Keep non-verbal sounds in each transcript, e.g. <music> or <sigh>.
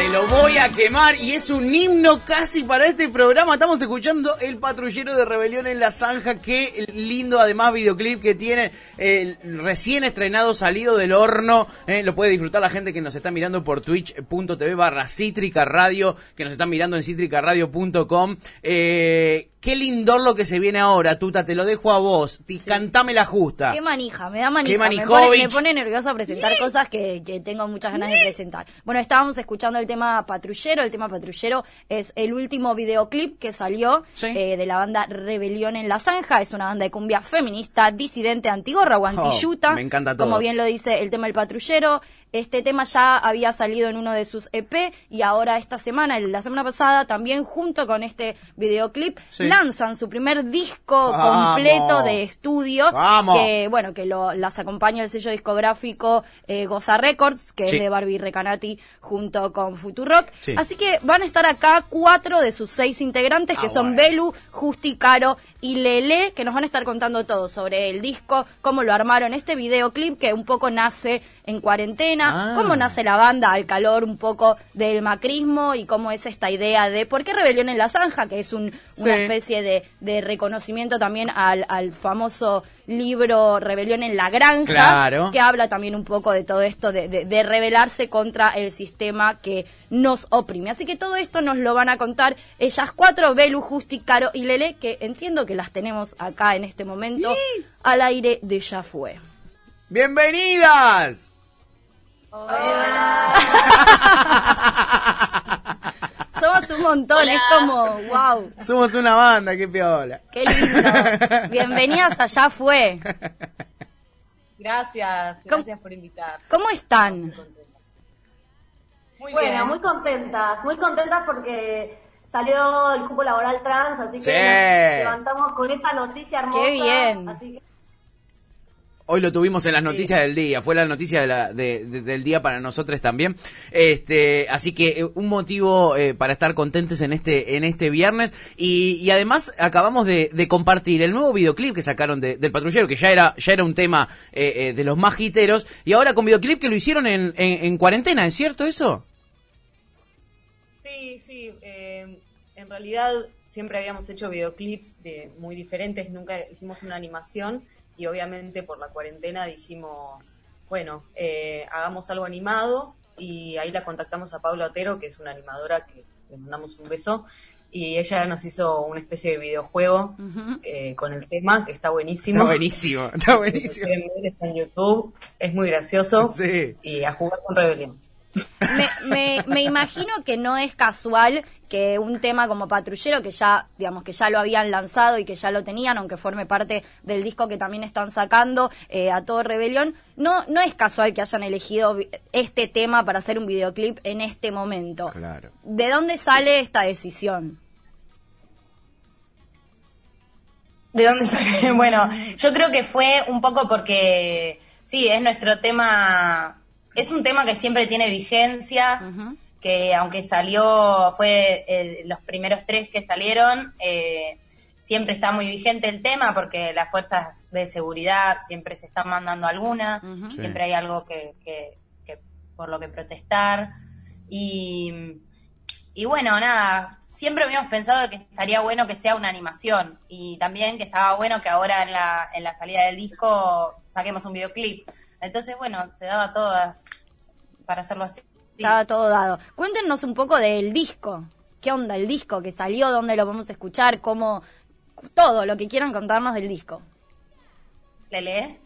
Te lo voy a quemar y es un himno casi para este programa. Estamos escuchando El Patrullero de Rebelión en la Zanja. Qué lindo además videoclip que tiene. eh, recién estrenado, salido del horno. eh, lo puede disfrutar la gente que nos está mirando por twitch.tv barra Cítrica Radio. Que nos están mirando en cítricaradio.com. Eh, qué lindor lo que se viene ahora, Tuta. Te lo dejo a vos. Cantame la justa. Qué manija, me da manija. Qué me, pone, me pone nerviosa presentar cosas que, que tengo muchas ganas de presentar. Bueno, estábamos escuchando el tema Patrullero. El tema Patrullero es el último videoclip que salió Sí. eh, de la banda Rebelión en la Zanja. Es una banda de cumbia feminista, disidente, antigorra o antiyuta. Oh, me encanta todo. Como bien lo dice el tema El Patrullero. Este tema ya había salido en uno de sus EP y ahora esta semana, la semana pasada, también junto con este videoclip, Sí. lanzan su primer disco Vamos. completo de estudio Vamos. que bueno que lo, las acompaña el sello discográfico eh, Goza Records que Sí. es de Barbie Recanati junto con Futurock Sí. así que van a estar acá cuatro de sus seis integrantes que Ah, son bueno. Belu, Justi, Caro y Lele que nos van a estar contando todo sobre el disco cómo lo armaron este videoclip que un poco nace en cuarentena Ah. cómo nace la banda al calor un poco del macrismo y cómo es esta idea de por qué Rebelión en la Zanja que es un, una Sí. especie de, de reconocimiento también al, al famoso libro Rebelión en la Granja, Claro. que habla también un poco de todo esto, de, de, de rebelarse contra el sistema que nos oprime. Así que todo esto nos lo van a contar ellas cuatro, Belu, Justi, Caro y Lele, que entiendo que las tenemos acá en este momento al aire de Ya Fue. ¡Bienvenidas! Somos un montón, es como, wow, Somos una banda, qué piola. qué lindo. Bienvenidas a Ya Fue. Gracias, ¿Cómo- gracias por invitar. ¿Cómo están? Muy Bueno, bien. muy contentas, muy contentas porque salió el cupo laboral trans, así que Sí. nos levantamos con esta noticia hermosa. Qué bien. Así que Hoy lo tuvimos en las noticias del día, fue la noticia de la- de- de- del día para nosotros también. Este, así que eh, un motivo eh, para estar contentes en este en este viernes y, y además acabamos de, de compartir el nuevo videoclip que sacaron de- del patrullero que ya era ya era un tema eh, eh, de los más hiteros y ahora con videoclip que lo hicieron en, en, en cuarentena, ¿es cierto eso? Sí, sí. eh, en realidad siempre habíamos hecho videoclips de muy diferentes, nunca hicimos una animación y obviamente por la cuarentena dijimos, bueno, eh, hagamos algo animado y ahí la contactamos a Paula Otero, que es una animadora que le mandamos un beso y ella nos hizo una especie de videojuego eh, con el tema que está buenísimo. Está buenísimo, está Si buenísimo. está en YouTube, es muy gracioso Sí. y a jugar con Rebelión. Me, me, me imagino que no es casual que un tema como Patrullero, que ya, digamos, que ya lo habían lanzado y que ya lo tenían, aunque forme parte del disco que también están sacando eh, a todo Rebelión, no, no es casual que hayan elegido este tema para hacer un videoclip en este momento. Claro. ¿De dónde sale esta decisión? ¿De dónde sale? <laughs> Bueno, yo creo que fue un poco porque, sí, es nuestro tema, es un tema que siempre tiene vigencia, que aunque salió, fue el- los primeros tres que salieron, eh, siempre está muy vigente el tema porque las fuerzas de seguridad siempre se están mandando alguna, Sí. siempre hay algo que, que- que por lo que protestar. Y, y bueno, nada, siempre habíamos pensado que estaría bueno que sea una animación y también que estaba bueno que ahora en la, en la salida del disco saquemos un videoclip. Entonces, bueno, se daba todas para hacerlo así. Estaba todo dado. Cuéntenos un poco del disco. ¿Qué onda el disco que salió? ¿Dónde lo vamos a escuchar? ¿Cómo? Todo lo que quieran contarnos del disco. ¿Le lee?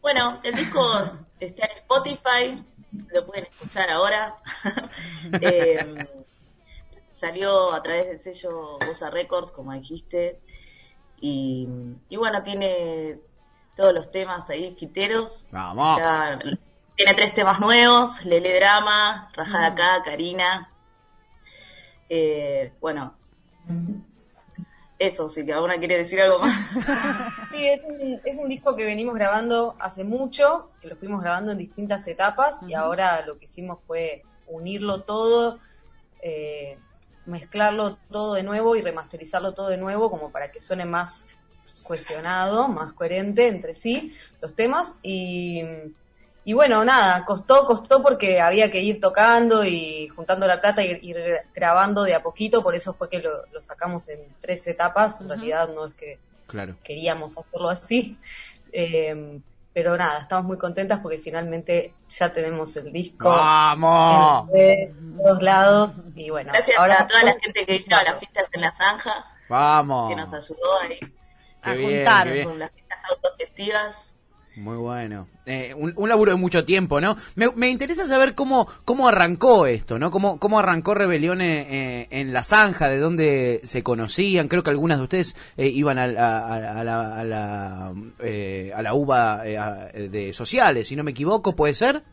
Bueno, el disco <laughs> está en Spotify, lo pueden escuchar ahora. <laughs> Eh, salió a través del sello Bosa Records, como dijiste. Y, y bueno, tiene todos los temas ahí, quiteros. Vamos. Ya- tiene tres temas nuevos, Lele Drama, Raja de Acá, Karina. Eh, bueno, eso, si que alguna quiere decir algo más. <laughs> Sí, es un, es un disco que venimos grabando hace mucho, que lo fuimos grabando en distintas etapas y ahora lo que hicimos fue unirlo todo, eh, mezclarlo todo de nuevo y remasterizarlo todo de nuevo como para que suene más cohesionado, más coherente entre sí los temas y, y bueno, nada, costó, costó porque había que ir tocando y juntando la plata y ir grabando de a poquito, por eso fue que lo, lo sacamos en tres etapas, en realidad no es que Claro. queríamos hacerlo así. <laughs> Eh, pero nada, estamos muy contentas porque finalmente ya tenemos el disco ¡Vamos! de todos lados y bueno, Gracias ahora a toda la gente que hizo las fiestas en la zanja, ¡Vamos! que nos ayudó ahí Qué a bien, juntar. qué bien. con las fiestas autogestivas. Muy bueno. Eh, un, un laburo de mucho tiempo, ¿no? Me, me interesa saber cómo, cómo arrancó esto, ¿no? Cómo, cómo arrancó Rebelión eh, eh, en la zanja, de dónde se conocían. Creo que algunas de ustedes eh, iban a, la- a, a la, a, la, eh, a la UBA eh, a- de sociales, si no me equivoco, ¿puede ser?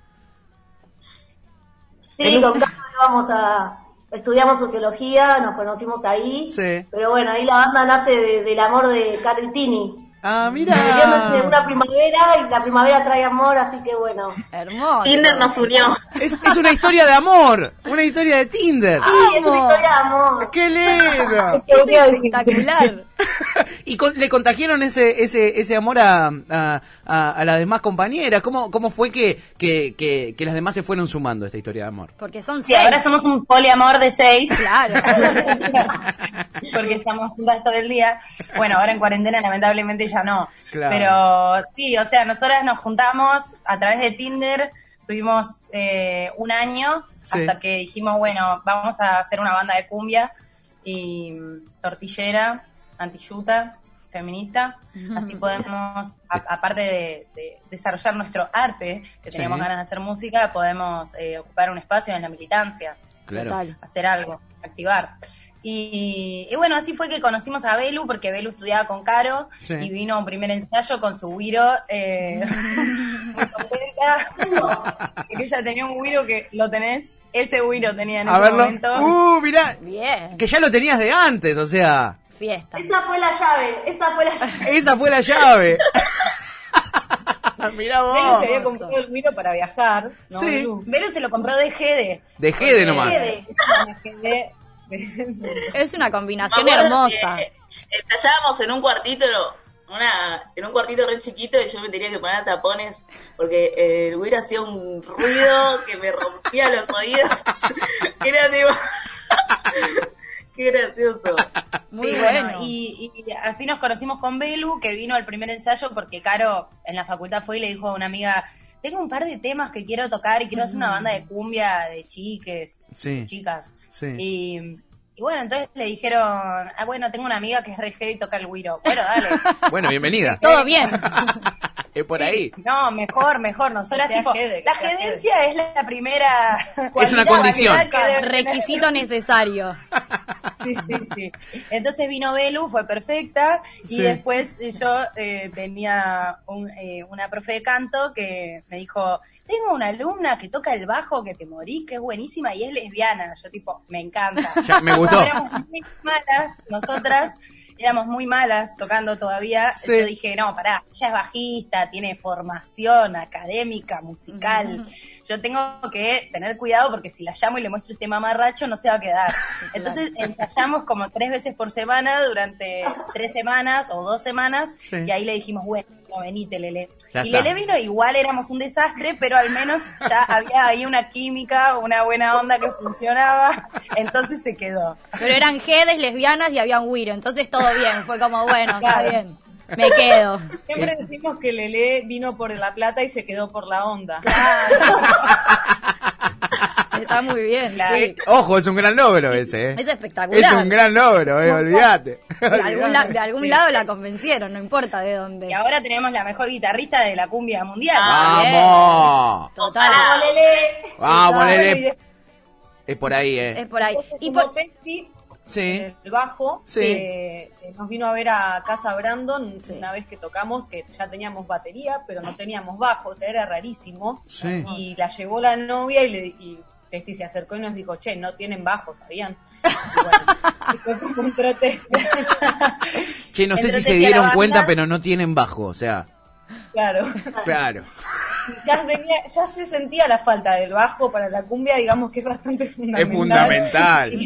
Sí, con Carlos íbamos a. Estudiamos sociología, nos conocimos ahí. Sí. Pero bueno, ahí la banda nace de- del amor de Carl Tini. Ah, de una primavera y la primavera trae amor, así que bueno. Hermoso. Tinder nos unió. Es, es una historia de amor, una historia de Tinder. Sí, es una historia de amor. ¡Qué lindo! Es espectacular. <laughs> ¿Y con- le contagiaron ese ese ese amor a, a, a- a las demás compañeras? ¿Cómo, cómo fue que, que, que, que las demás se fueron sumando a esta historia de amor? Porque son Sí, seis. ahora somos un poliamor de seis. Claro. <laughs> porque estamos juntas todo el día. Bueno, ahora en cuarentena lamentablemente ya no. Claro. Pero sí, o sea, nosotras nos juntamos a través de Tinder, tuvimos eh, un año Sí. hasta que dijimos, bueno, vamos a hacer una banda de cumbia y mm, tortillera, antiyuta, feminista. Así podemos, a- aparte de, de desarrollar nuestro arte, que Sí. teníamos ganas de hacer música, podemos eh, ocupar un espacio en la militancia Claro. Hacer algo, activar. Y, y bueno, así fue que conocimos a Belu, porque Belu estudiaba con Caro Sí. y vino a un primer ensayo con su Wiro. Eh, <laughs> muy contenta. <laughs> que ella tenía un Wiro que lo tenés, ese Wiro tenía en A ese verlo. momento. ¡Uh, mirá! Bien. Que ya lo tenías de antes, o sea, Fiesta. Esta fue la llave, esta fue la llave. esa fue la llave. <laughs> <laughs> mirá vos. se había comprado el Wiro para viajar, ¿no? Sí. Belu se lo compró de Gede. De Gede nomás. Gede. Gede. Es una combinación hermosa. que Ensayábamos en un cuartito, una, en un cuartito re chiquito y yo me tenía que poner tapones porque el güiro hacía un ruido que me rompía los oídos. <laughs> Era tipo... <laughs> Qué gracioso. <laughs> Muy Sí, bueno. Y, y así nos conocimos con Belu, que vino al primer ensayo porque Caro en la facultad fue y le dijo a una amiga, tengo un par de temas que quiero tocar y quiero hacer una banda de cumbia de chiques, Sí. chicas. Sí. Y, y bueno, entonces le dijeron, ah, bueno, tengo una amiga que es re heavy y toca el güiro. Bueno, dale. <laughs> Bueno, bienvenida. Todo bien. <laughs> Es por ahí. No, mejor, mejor. Nosotras, Que tipo, jede, la sea jedencia es la primera. <laughs> Es una condición. que tener. Requisito necesario. Sí, sí, sí. Entonces vino Belu, fue perfecta, y Sí. después yo eh, tenía un, eh, una profe de canto que me dijo, tengo una alumna que toca el bajo, que te morís, que es buenísima y es lesbiana. Yo tipo, me encanta. Ya, me gustó. Éramos muy malas, nosotras éramos muy malas tocando todavía. Sí. Yo dije, no, pará, ella es bajista, tiene formación académica, musical. Yo tengo que tener cuidado porque si la llamo y le muestro este mamarracho no se va a quedar. Entonces ensayamos como tres veces por semana durante tres semanas o dos semanas Sí. y ahí le dijimos, bueno, venite Lele. Ya y está. Lele vino, igual éramos un desastre, pero al menos ya <laughs> había ahí una química, una buena onda que funcionaba, entonces se quedó. Pero eran jedes, lesbianas y había un Wiro. Entonces todo bien. Fue como, bueno, está Claro. bien. Me quedo. Siempre decimos que Lele vino por la plata y se quedó por la onda. Está muy bien. Sí. Ojo, es un gran logro ese, ¿eh? Es espectacular. Es un gran logro, eh, olvídate. <laughs> De algún, la- de algún lado la convencieron, no importa de dónde. Y ahora tenemos la mejor guitarrista de la cumbia mundial. ¡Vamos! Total. Vamos, Lele. ¡Vamos, Lele! Es por ahí, Es ¿eh? por ahí. se Y por, Pepsi, Sí. el bajo, Sí. que eh, nos vino a ver a Casa Brandon Sí. una vez que tocamos, que ya teníamos batería, pero no teníamos bajo, o sea, era rarísimo. Sí. Y la llevó la novia y le y Testi se acercó y nos dijo, che, no tienen bajo, ¿sabían? Y bueno, y fue como un trote. Che, no sé si se dieron cuenta, pero no tienen bajo, o sea, claro. claro. Ya, venía, ya se sentía la falta del bajo para la cumbia, digamos que es bastante fundamental. Es fundamental. <laughs>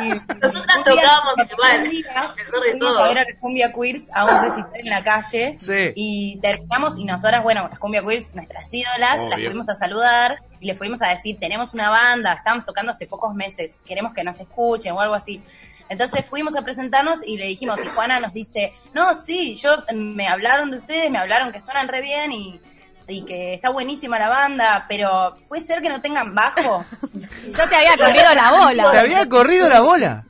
Y- y- Nosotras tocábamos igual, de todo. a ver a las cumbia queers a un recital en la calle Sí. y terminamos y nosotras, bueno, las cumbia queers, nuestras ídolas, las fuimos a saludar y les fuimos a decir, tenemos una banda, estamos tocando hace pocos meses, queremos que nos escuchen o algo así. Entonces fuimos a presentarnos y le dijimos, y Juana nos dice, no, sí, yo me hablaron de ustedes, me hablaron que suenan re bien y, y que está buenísima la banda, pero puede ser que no tengan bajo. <laughs> Ya se había corrido la bola. Se había corrido la bola.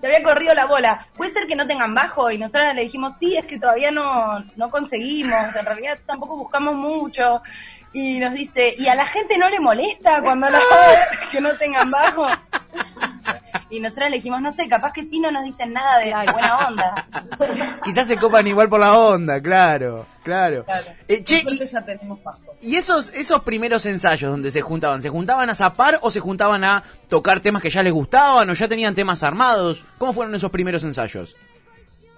te había corrido la bola. Puede ser que no tengan bajo y nosotros le dijimos, sí, es que todavía no, no conseguimos, en realidad tampoco buscamos mucho. Y nos dice, ¿y a la gente no le molesta cuando la <laughs> que no tengan bajo? Y nosotros le dijimos, no sé, capaz que sí no nos dicen nada de, buena onda. <laughs> Quizás se copan igual por la onda, claro, claro. Claro. Eh, che, y, ya tenemos y esos, esos primeros ensayos donde se juntaban, ¿se juntaban a zapar o se juntaban a tocar temas que ya les gustaban o ya tenían temas armados? ¿Cómo fueron esos primeros ensayos?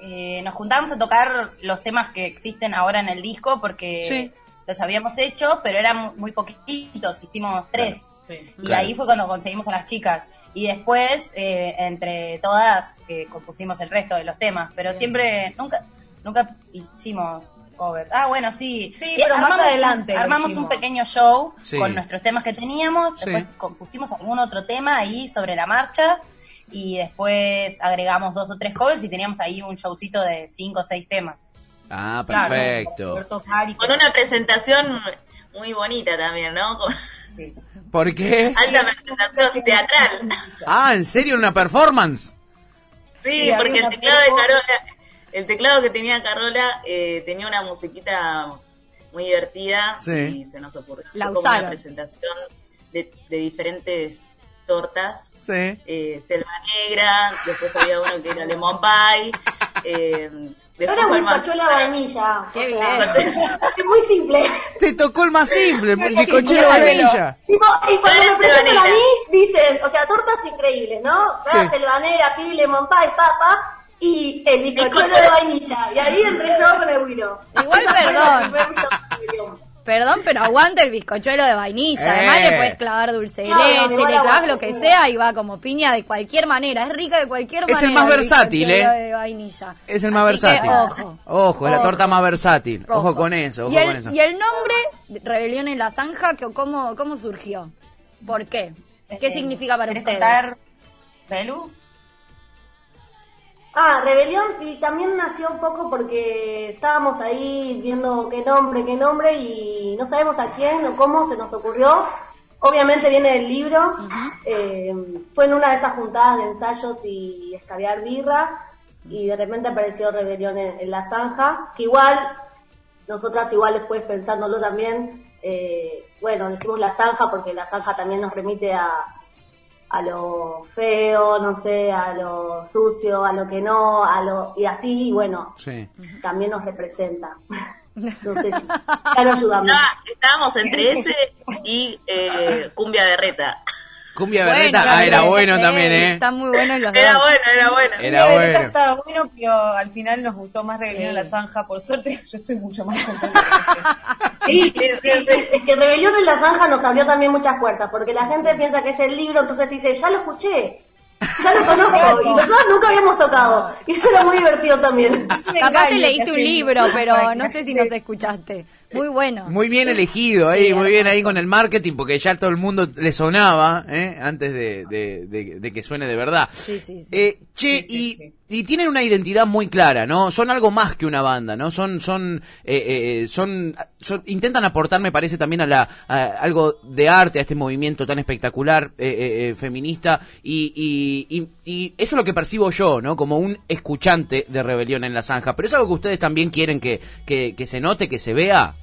Eh, nos juntábamos a tocar los temas que existen ahora en el disco porque Sí. los habíamos hecho, pero eran muy poquititos, hicimos tres. Sí. Y Claro. ahí fue cuando conseguimos a las chicas. Y después, eh, entre todas, eh, compusimos el resto de los temas. Pero siempre, nunca nunca hicimos cover. Ah, bueno, sí. Pero más adelante Armamos un pequeño show Sí. con nuestros temas que teníamos. Sí. Después compusimos algún otro tema ahí sobre la marcha. Y después agregamos dos o tres covers y teníamos ahí un showcito de cinco o seis temas. Ah, perfecto. Con una presentación muy bonita también, ¿no? Con Sí. ¿Por qué? alta presentación teatral. Ah, ¿en serio? ¿Una performance? Sí, porque el teclado de. Carola, el teclado que tenía Carola eh, tenía una musiquita muy divertida Sí. y se nos ocurrió La como usaron. una presentación de, de diferentes tortas. Sí. Eh, Selva Negra, después había uno que era Lemon Pie, <laughs> eh, más- bizcochuelo de vainilla. Qué bien. <laughs> Es muy simple. Te tocó el más simple, el bizcochero de vainilla. Tipo, y cuando es presentan a mí, dicen, o sea, tortas increíbles, ¿no? Selvanera, pibi, lemon pie, papa y el bizcochuelo de vainilla. Y ahí entré yo con el guiro. Igual, perdón. Perdón, pero aguanta el bizcochuelo de vainilla. Además Eh. le puedes clavar dulce de No, leche, le clavas lo que sea y va como piña de cualquier manera. Es rica de cualquier Es el manera. más versátil, ¿eh? de vainilla. Es el más Así que, versátil. ojo. Ojo, es la torta más versátil. Ojo, Ojo. con eso, ojo ¿Y el, con eso. y el nombre, Rebelión en la Zanja, que- ¿cómo, cómo surgió? ¿Por qué? ¿Qué Eh, significa para ¿querés ustedes? contar, Belu? Ah, Rebelión y también nació un poco porque estábamos ahí viendo qué nombre, qué nombre y no sabemos a quién o cómo se nos ocurrió. Obviamente viene del libro, eh, fue en una de esas juntadas de ensayos y escabiar birra y de repente apareció Rebelión en, en la zanja, que igual, nosotras igual después pensándolo también, eh, bueno, decimos la zanja porque la zanja también nos remite a, a lo feo, no sé, a lo sucio, a lo que no, a lo y así, y bueno, Sí. también nos representa. <laughs> No sé si ya nos ayudamos. Ah, estábamos entre <laughs> ese y eh, Cumbia Berreta. Cumbia Bueno, Berreta, ah, era bueno también, ¿eh? Están muy buenos los Era dos. bueno, era bueno. Era bueno. Estaba bueno, pero al final nos gustó más Rebelión en la Zanja. Por suerte, <laughs> yo estoy mucho más contenta. Sí, sí, sí, es que Rebelión en la Zanja nos abrió también muchas puertas, porque la gente piensa que es el libro, entonces te dice, ya lo escuché, ya lo conozco, <laughs> y nosotros nunca habíamos tocado. Y eso era muy divertido también. Capaz te leíste un libro, pero <laughs> no sé si nos escuchaste. Muy bueno. Muy bien elegido ahí, Sí, muy bien ahí con el marketing, porque ya todo el mundo le sonaba, ¿eh? Antes de, de- de- de que suene de verdad. Sí, sí, sí. Eh, che, y, y tienen una identidad muy clara, ¿no? Son algo más que una banda, ¿no? Son, son, eh, eh, son, son- intentan aportar, me parece, también a la, a algo de arte, a este movimiento tan espectacular, eh, eh, eh, feminista, y, y, y, y eso es lo que percibo yo, ¿no? Como un escuchante de Rebelión en la Zanja, pero es algo que ustedes también quieren que, que, que se note, que se vea.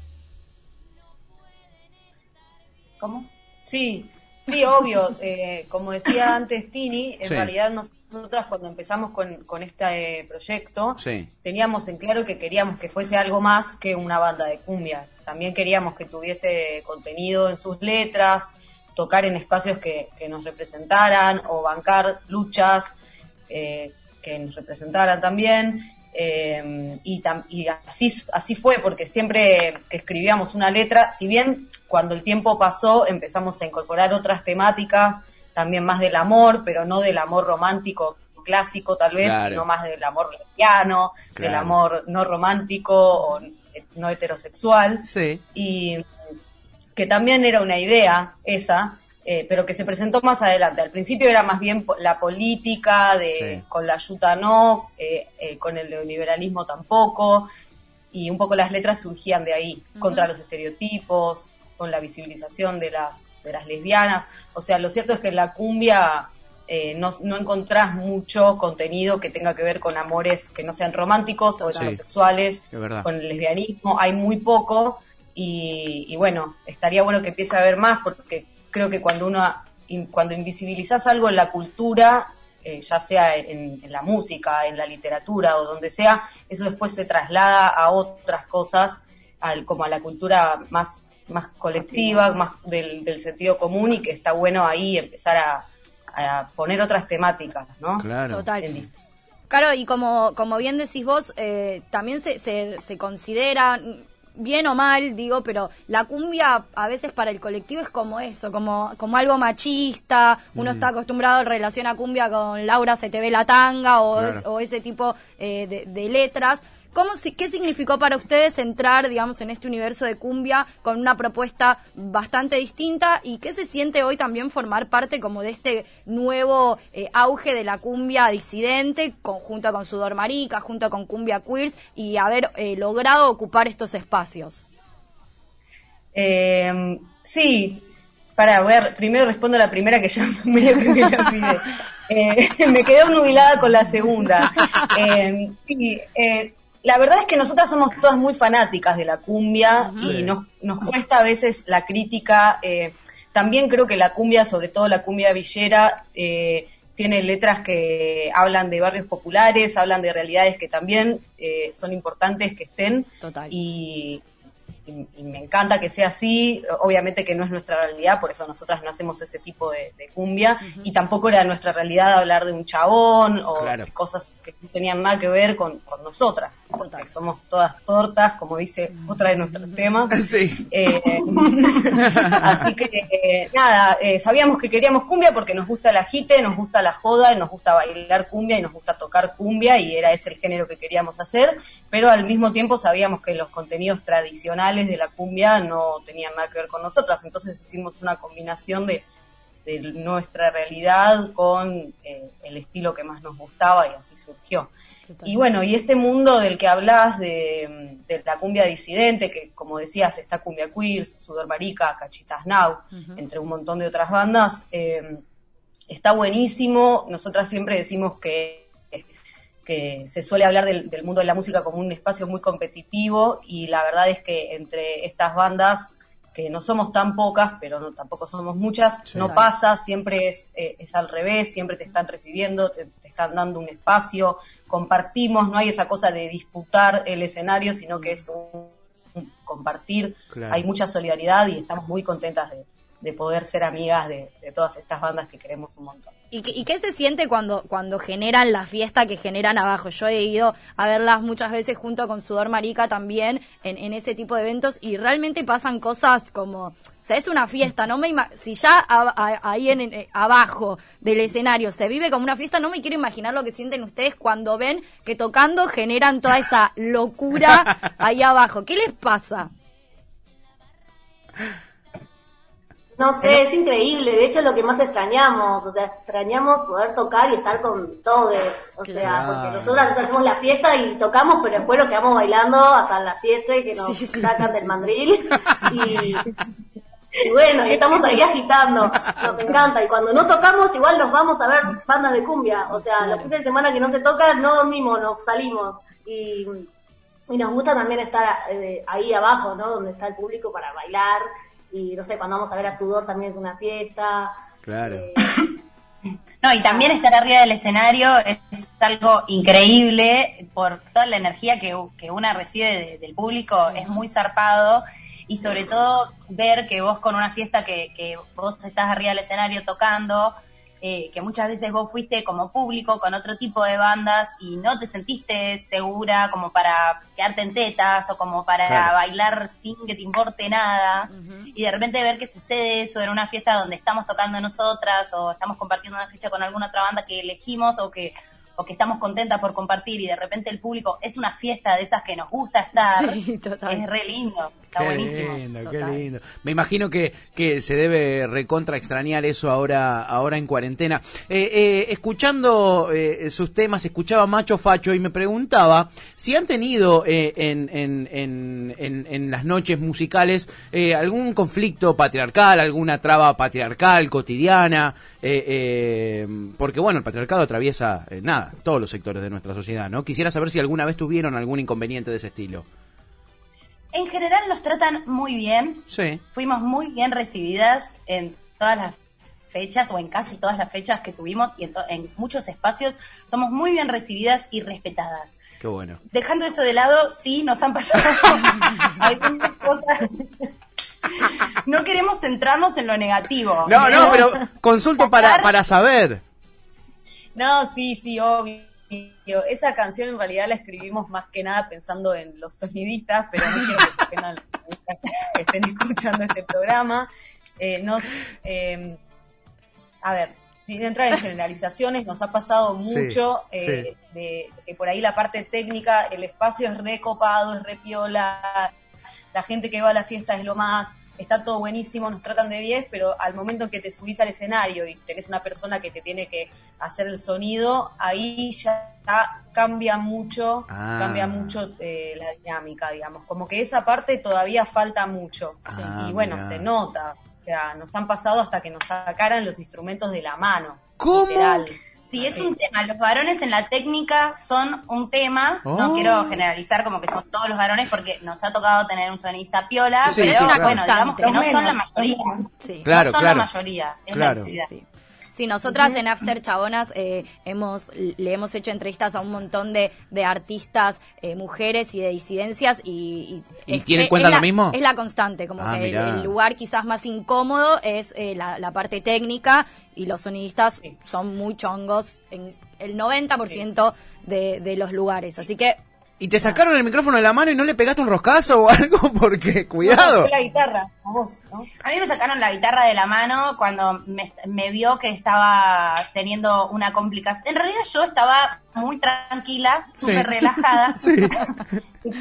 ¿Cómo? Sí, sí, obvio. Eh, como decía antes Tini, en Sí. realidad nosotras cuando empezamos con, con este eh, proyecto, Sí. teníamos en claro que queríamos que fuese algo más que una banda de cumbia. También queríamos que tuviese contenido en sus letras, tocar en espacios que, que nos representaran o bancar luchas eh, que nos representaran también. Eh, y, tam- y así, así fue, porque siempre que escribíamos una letra, si bien cuando el tiempo pasó empezamos a incorporar otras temáticas, también más del amor, pero no del amor romántico clásico tal vez, Claro. sino más del amor lesbiano, del amor no romántico o no heterosexual Sí. y que también era una idea esa, eh, pero que se presentó más adelante. Al principio era más bien la política, de Sí. con la ayuda no, eh, eh, con el neoliberalismo tampoco, y un poco las letras surgían de ahí, contra los estereotipos, con la visibilización de las, de las lesbianas. O sea, lo cierto es que en la cumbia eh, no, no encontrás mucho contenido que tenga que ver con amores que no sean románticos o Sí. heterosexuales, con el lesbianismo, hay muy poco y, y bueno, estaría bueno que empiece a haber más porque creo que cuando uno cuando invisibilizas algo en la cultura, eh, ya sea en, en la música, en la literatura o donde sea, eso después se traslada a otras cosas, al, como a la cultura más más colectiva, más del, del sentido común y que está bueno ahí empezar a, a poner otras temáticas, ¿no? Claro. Total. En- Claro, y como, como bien decís vos, eh, también se, se, se considera, bien o mal, digo, pero la cumbia a veces para el colectivo es como eso, como, como algo machista, uno está acostumbrado en relación a cumbia con Laura se te ve la tanga o, Claro. es- o ese tipo eh, de, de letras. ¿Cómo, ¿Qué significó para ustedes entrar, digamos, en este universo de cumbia con una propuesta bastante distinta? ¿Y qué se siente hoy también formar parte como de este nuevo eh, auge de la cumbia disidente, con- junto con Sudor Marica, junto con Cumbia Queers, y haber eh, logrado ocupar estos espacios? Eh, sí, para ver, primero respondo a la primera que ya <laughs> me la olvidé. Eh, <laughs> me quedé nubilada con la segunda. Eh, sí, eh, la verdad es que nosotras somos todas muy fanáticas de la cumbia Sí. y nos, nos cuesta a veces la crítica. eh, también creo que la cumbia, sobre todo la cumbia villera, eh, tiene letras que hablan de barrios populares, hablan de realidades que también eh, son importantes que estén. Total. Y, y- y me encanta que sea así. Obviamente que no es nuestra realidad, por eso nosotras no hacemos ese tipo de, de cumbia. Y tampoco era nuestra realidad hablar de un chabón o Claro. de cosas que no tenían nada que ver con, con nosotras. Total. somos todas tortas, como dice otra de nuestros temas. <laughs> Sí. Eh, <laughs> así que eh, nada, eh, sabíamos que queríamos cumbia porque nos gusta el agite, nos gusta la joda, nos gusta bailar cumbia y nos gusta tocar cumbia y era ese el género que queríamos hacer, pero al mismo tiempo sabíamos que los contenidos tradicionales de la cumbia no tenían nada que ver con nosotras, entonces hicimos una combinación de, de nuestra realidad con eh, el estilo que más nos gustaba y así surgió. Y bueno, y este mundo del que hablas de, de la cumbia disidente, que como decías, está Cumbia Queers, Sudor Marica, Cachitas Now, entre un montón de otras bandas, eh, está buenísimo. Nosotras siempre decimos que, que se suele hablar del, del mundo de la música como un espacio muy competitivo y la verdad es que entre estas bandas que no somos tan pocas, pero no tampoco somos muchas, no pasa, siempre es, eh, es al revés, siempre te están recibiendo, te, te están dando un espacio, compartimos, no hay esa cosa de disputar el escenario, sino que es un, un compartir, Claro. hay mucha solidaridad y estamos muy contentas de, de poder ser amigas de, de todas estas bandas que queremos un montón. ¿Y qué, y qué se siente cuando, cuando generan la fiesta que generan abajo? Yo he ido a verlas muchas veces junto con Sudor Marica también en, en ese tipo de eventos y realmente pasan cosas como, o sea, es una fiesta, no me si ya a- a- ahí en, en- abajo del escenario se vive como una fiesta, no me quiero imaginar lo que sienten ustedes cuando ven que tocando generan toda esa locura <laughs> ahí abajo. ¿Qué les pasa? No sé, es increíble. De hecho, lo que más extrañamos, o sea, extrañamos poder tocar y estar con todos. O sea, porque nosotros hacemos la fiesta y tocamos, pero después nos quedamos bailando hasta las 7 que nos Sí, sí, sacan sí. del mandril. <laughs> Y, y bueno, y estamos ahí agitando. Nos encanta. Y cuando no tocamos, igual nos vamos a ver bandas de cumbia. O sea, los fines de semana que no se toca, no dormimos, nos salimos. Y, y nos gusta también estar eh, ahí abajo, ¿no? Donde está el público para bailar. Y no sé, cuando vamos a ver a Sudor también es una fiesta. Claro. Eh, <laughs> No, y también estar arriba del escenario es algo increíble por toda la energía que, que una recibe de- del público, es muy zarpado y sobre todo ver que vos con una fiesta que, que vos estás arriba del escenario tocando, eh, que muchas veces vos fuiste como público con otro tipo de bandas y no te sentiste segura como para quedarte en tetas o como para Claro. bailar sin que te importe nada y de repente ver que sucede eso en una fiesta donde estamos tocando nosotras o estamos compartiendo una fecha con alguna otra banda que elegimos o que o que estamos contentas por compartir y de repente el público es una fiesta de esas que nos gusta estar <laughs> Sí, total. es re lindo está qué buenísimo lindo, qué lindo. Me imagino que, que se debe recontra extrañar eso ahora, ahora en cuarentena. Eh, eh, escuchando eh, sus temas, escuchaba Macho Facho y me preguntaba si han tenido eh, en, en, en, en, en las noches musicales eh, algún conflicto patriarcal, alguna traba patriarcal cotidiana, eh, eh, porque bueno, el patriarcado atraviesa eh, nada, todos los sectores de nuestra sociedad, ¿no? Quisiera saber si alguna vez tuvieron algún inconveniente de ese estilo. En general nos tratan muy bien Sí. fuimos muy bien recibidas en todas las fechas o en casi todas las fechas que tuvimos y en, to- en muchos espacios somos muy bien recibidas y respetadas. Qué bueno. Dejando eso de lado, sí nos han pasado <laughs> algunas cosas. No queremos centrarnos en lo negativo. No, no, pero consulto para, para saber. No, sí, sí, obvio. Esa canción en realidad la escribimos más que nada pensando en los sonidistas, pero no quiero que se ofendan los sonidistas que estén escuchando este programa. Eh, nos, eh, a ver, sin entrar en generalizaciones, nos ha pasado Sí, mucho eh, de que por ahí la parte técnica, el espacio es recopado, es repiola, la gente que va a la fiesta es lo más, está todo buenísimo, nos tratan de 10, pero al momento en que te subís al escenario y tenés una persona que te tiene que hacer el sonido, ahí ya cambia mucho, Ah. cambia mucho eh, la dinámica, digamos, como que esa parte todavía falta mucho. Ah, y bueno, se nota, o sea, nos han pasado hasta que nos sacaran los instrumentos de la mano. ¿Cómo? literal. Sí, es un tema. Los varones en la técnica son un tema. Oh. No quiero generalizar como que son todos los varones porque nos ha tocado tener un sonista piola, Sí, pero sí, bueno, claro. digamos que no son la mayoría. Sí. Claro, no son claro. la mayoría, es Claro. la Sí. Sí, nosotras en After Chabonas eh, hemos le hemos hecho entrevistas a un montón de, de artistas eh, mujeres y de disidencias y... ¿Y es- tienen cuenta es lo la- mismo? Es la constante, como Ah, que el, lugar quizás más incómodo es eh, la, la parte técnica y los sonidistas Sí. son muy chongos en el 90% de, de los lugares. Así que ¿Y te sacaron el micrófono de la mano y no le pegaste un roscazo o <laughs> algo? Porque, cuidado. La guitarra, a vos, ¿no? A mí me sacaron la guitarra de la mano cuando me, me vio que estaba teniendo una complicación. En realidad yo estaba muy tranquila, súper <laughs> Sí. relajada, <laughs> Sí.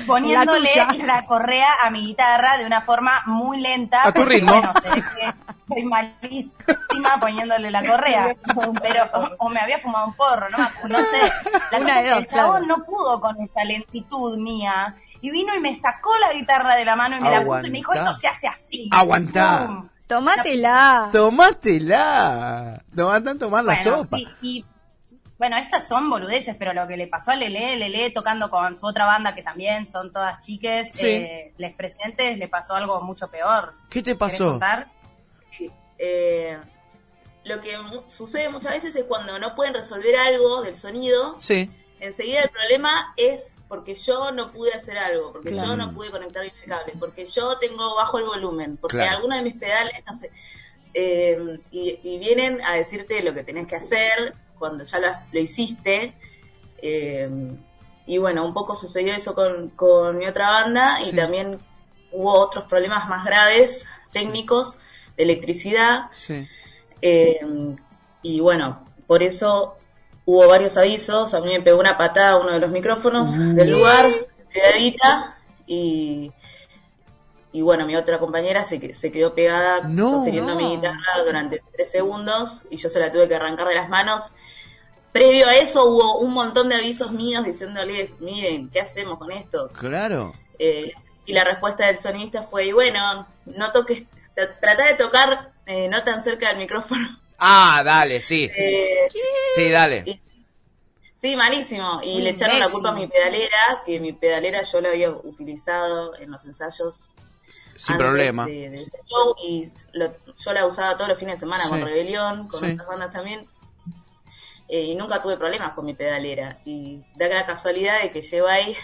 poniéndole La correa a mi guitarra de una forma muy lenta. A tu ritmo. Bueno, se ve que soy malísima poniéndole la correa. Pero, o, o me había fumado un porro, no, no sé. La Una cosa de es que el chabón claro. no pudo con esa lentitud mía. Y vino y me sacó la guitarra de la mano y me la puso y me dijo, esto se hace así. Aguantá. ¡Pum! tomátela. Tomátela. Tomá tomar la Bueno, sopa. sí, y bueno, estas son boludeces, pero lo que le pasó a Lele, Lele tocando con su otra banda que también son todas chiques, Sí. eh, les presentes, le pasó algo mucho peor. ¿Qué te ¿Querés pasó? contar? Eh, lo que mu- sucede muchas veces es cuando no pueden resolver algo del sonido, Sí. enseguida el problema es porque yo no pude hacer algo, porque Claro. yo no pude conectar bien el cable, porque yo tengo bajo el volumen, porque Claro. alguno de mis pedales, no sé, eh, y, y vienen a decirte lo que tenés que hacer cuando ya lo, has- lo hiciste. eh, y bueno, un poco sucedió eso con, con mi otra banda Sí. y también hubo otros problemas más graves, técnicos, electricidad. Sí. Eh, y bueno, por eso hubo varios avisos. A mí me pegó una patada uno de los micrófonos del lugar, pegadita, y, y bueno, mi otra compañera se, se quedó pegada No. sosteniendo mi guitarra durante tres segundos y yo se la tuve que arrancar de las manos. Previo a eso hubo un montón de avisos míos diciéndoles, miren, ¿qué hacemos con esto? Claro. Eh, y la respuesta del sonidista fue, y bueno, no toques, trata de tocar eh, no tan cerca del micrófono. Ah, dale, sí. <laughs> Eh, Sí, dale. y- sí, malísimo. Y le echaron la culpa a mi pedalera, que mi pedalera yo la había utilizado en los ensayos. Sin antes problema. de- de ese show, y lo- yo la usaba todos los fines de semana Sí. con Rebelión, con Sí. otras bandas también. Eh, y nunca tuve problemas con mi pedalera. Y da la casualidad de que llegó ahí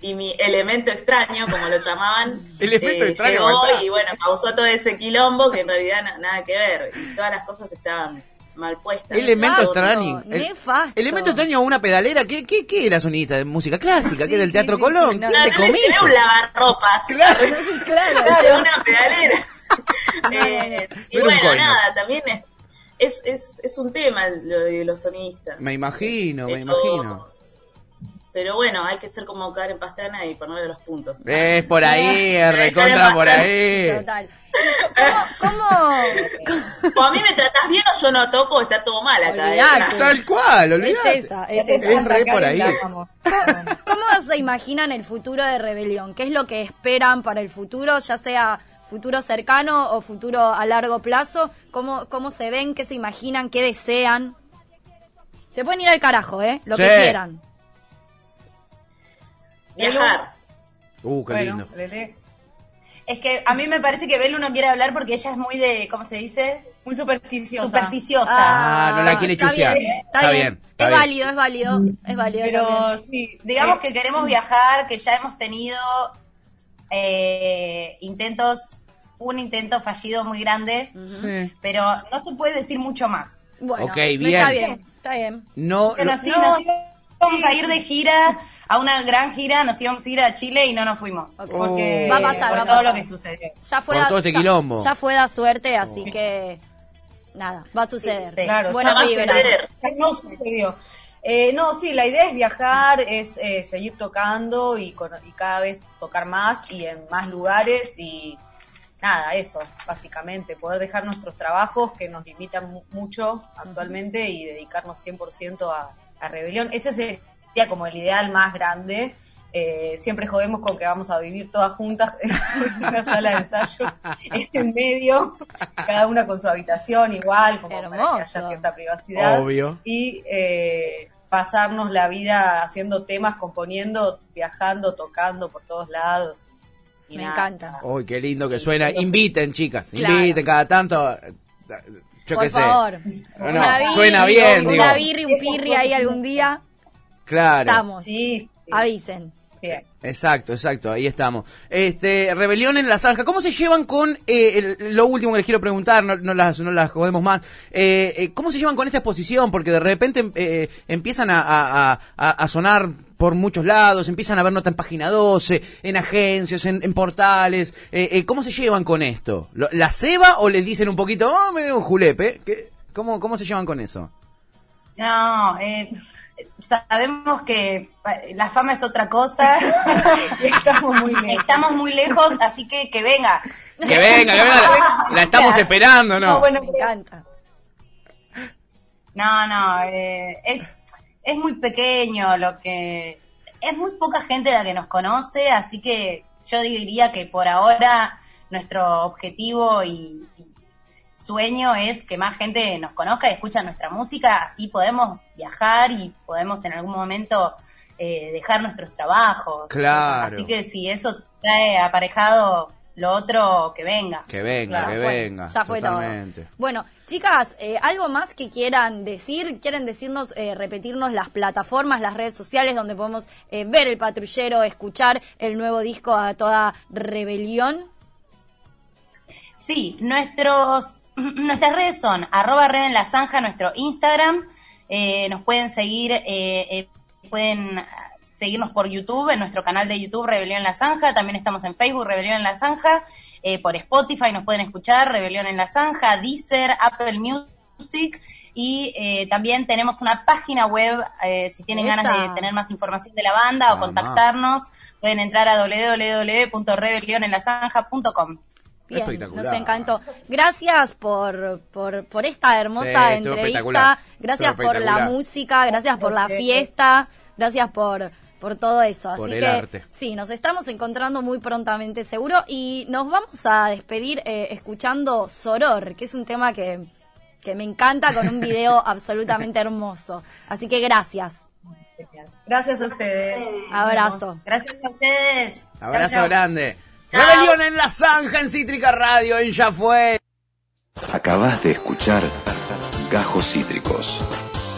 y mi elemento extraño, como lo llamaban, <laughs> Elemento eh, extraño, llegó y bueno, causó todo ese quilombo que en realidad na- nada que ver. Y todas las cosas estaban mal puesta. Elemento extraño. El- nefasto. Elemento extraño, una pedalera. ¿Qué, qué, qué era sonidista de música clásica? ¿Qué Sí, del sí, Teatro sí, Colón? sí, no. ¿Qué <laughs> Claro, te comiste? un lavarropas. <laughs> Claro. Sí, claro. Claro, una pedalera. Eh, y No era bueno, nada, también es, es, es, es un tema lo de los sonistas. Me imagino, me imagino. Pero bueno, hay que ser como Karen Pastrana y ponerle los puntos. Es por ahí, <laughs> es recontra por ahí. Total. ¿Cómo, cómo, O a mí me tratás bien o yo no toco, está todo mal acá. ¿eh? Olvidate. Tal cual, es olvídate. esa, es esa. Es re por ahí. ¿Cómo se imaginan el futuro de Rebelión? ¿Qué es lo que esperan para el futuro, ya sea futuro cercano o futuro a largo plazo? ¿Cómo, cómo se ven? ¿Qué se imaginan? ¿Qué desean? Se pueden ir al carajo, ¿eh? Lo que Sí. quieran. Viajar. Uh, qué Bueno, lindo. Lele. Es que a mí me parece que Belu no quiere hablar porque ella es muy de, ¿cómo se dice? Muy supersticiosa. Supersticiosa. Ah, no la quiere está chusear. bien, está, Está bien. bien, está es bien. válido, es válido. Es válido. Pero sí, Digamos eh, que queremos viajar, que ya hemos tenido eh, intentos, un intento fallido muy grande, Sí. pero no se puede decir mucho más. Bueno, bien. Está bien, está bien. No, lo- sí, no, íbamos a ir de gira, a una gran gira, nos íbamos a ir a Chile y no nos fuimos. Ok. porque Va a pasar, por va a todo pasar. lo que sucedió. Ya fue Por da- todo ese ya- quilombo. Ya fue da suerte, así que nada, va a suceder. Sí, Claro, Buenas va a vibras. suceder. no sucedió. Eh, no, sí, la idea es viajar, es eh, seguir tocando y, con- y cada vez tocar más y en más lugares y nada, eso, básicamente, poder dejar nuestros trabajos que nos limitan mu- mucho actualmente y dedicarnos 100% a, a Rebelión. Ese sería como el ideal más grande. Eh, siempre jodemos con que vamos a vivir todas juntas <laughs> en una sala de ensayo en medio, cada una con su habitación igual, como para que Hermoso. haya cierta privacidad Obvio. y eh, pasarnos la vida haciendo temas, componiendo, viajando, tocando por todos lados. Y Me nada. encanta. Uy, qué lindo que suena. Inviten, chicas. Claro. Inviten cada tanto. Yo Por qué sé. favor. No, Una birri, suena bien, digo. Una birri, un pirri ahí algún día. Claro. Estamos. Sí, sí, Avisen. sí. Exacto, exacto, ahí estamos. Este, Rebelión en la Zanja, ¿cómo se llevan con eh, el- lo último que les quiero preguntar? No, no las, no las jodemos más. Eh, eh, ¿Cómo se llevan con esta exposición? Porque de repente eh, empiezan a, a- a- a- a sonar por muchos lados, empiezan a ver nota en página 12, en agencias, en, en portales. Eh, eh, ¿Cómo se llevan con esto? ¿Lo- ¿La ceba o les dicen un poquito, oh, me dio un julepe? ¿Qué- cómo, ¿Cómo se llevan con eso? No, eh, sabemos que eh, la fama es otra cosa. <laughs> <laughs> Estamos muy lejos. Estamos muy lejos, así que que venga. Que venga, que venga, la, la estamos esperando, ¿no? No, bueno, Me encanta. No, no, eh, es, es muy pequeño lo que... Es muy poca gente la que nos conoce, así que yo diría que por ahora nuestro objetivo y, y sueño es que más gente nos conozca y escucha nuestra música, así podemos viajar y podemos en algún momento eh, dejar nuestros trabajos. Claro. Así que si eso trae aparejado lo otro, que venga. Que venga, que fue, venga. Ya fue totalmente. todo. Bueno, chicas, eh, ¿algo más que quieran decir? ¿Quieren decirnos, eh, repetirnos las plataformas, las redes sociales donde podemos eh, ver el patrullero, escuchar el nuevo disco a toda rebelión? Sí, nuestros, <clears throat> nuestras redes son arroba nuestro Instagram. Eh, nos pueden seguir, pueden seguirnos por YouTube, en nuestro canal de YouTube Rebelión la Zanja. También estamos en Facebook Rebelión en la Zanja. Eh, por Spotify nos pueden escuchar Rebelión en la Zanja, Deezer, Apple Music. Y eh, también tenemos una página web, eh, si tienen Esa. ganas de tener más información de la banda o contactarnos, pueden entrar a www.rebelionenlazanja.com. Bien, nos encantó. Gracias por, por, por esta hermosa Sí, entrevista. Gracias por la música, gracias por la fiesta, gracias por, por todo eso. Por Así el que arte. sí, nos estamos encontrando muy prontamente seguro y nos vamos a despedir eh, escuchando Soror, que es un tema que, que me encanta con un video <laughs> absolutamente hermoso. Así que gracias. Gracias a ustedes. Abrazo. Gracias a ustedes. Abrazo Chau, chau. grande. Rebelión en la Zanja, en Cítrica Radio, en Ya Fue. Acabas de escuchar Gajos Cítricos.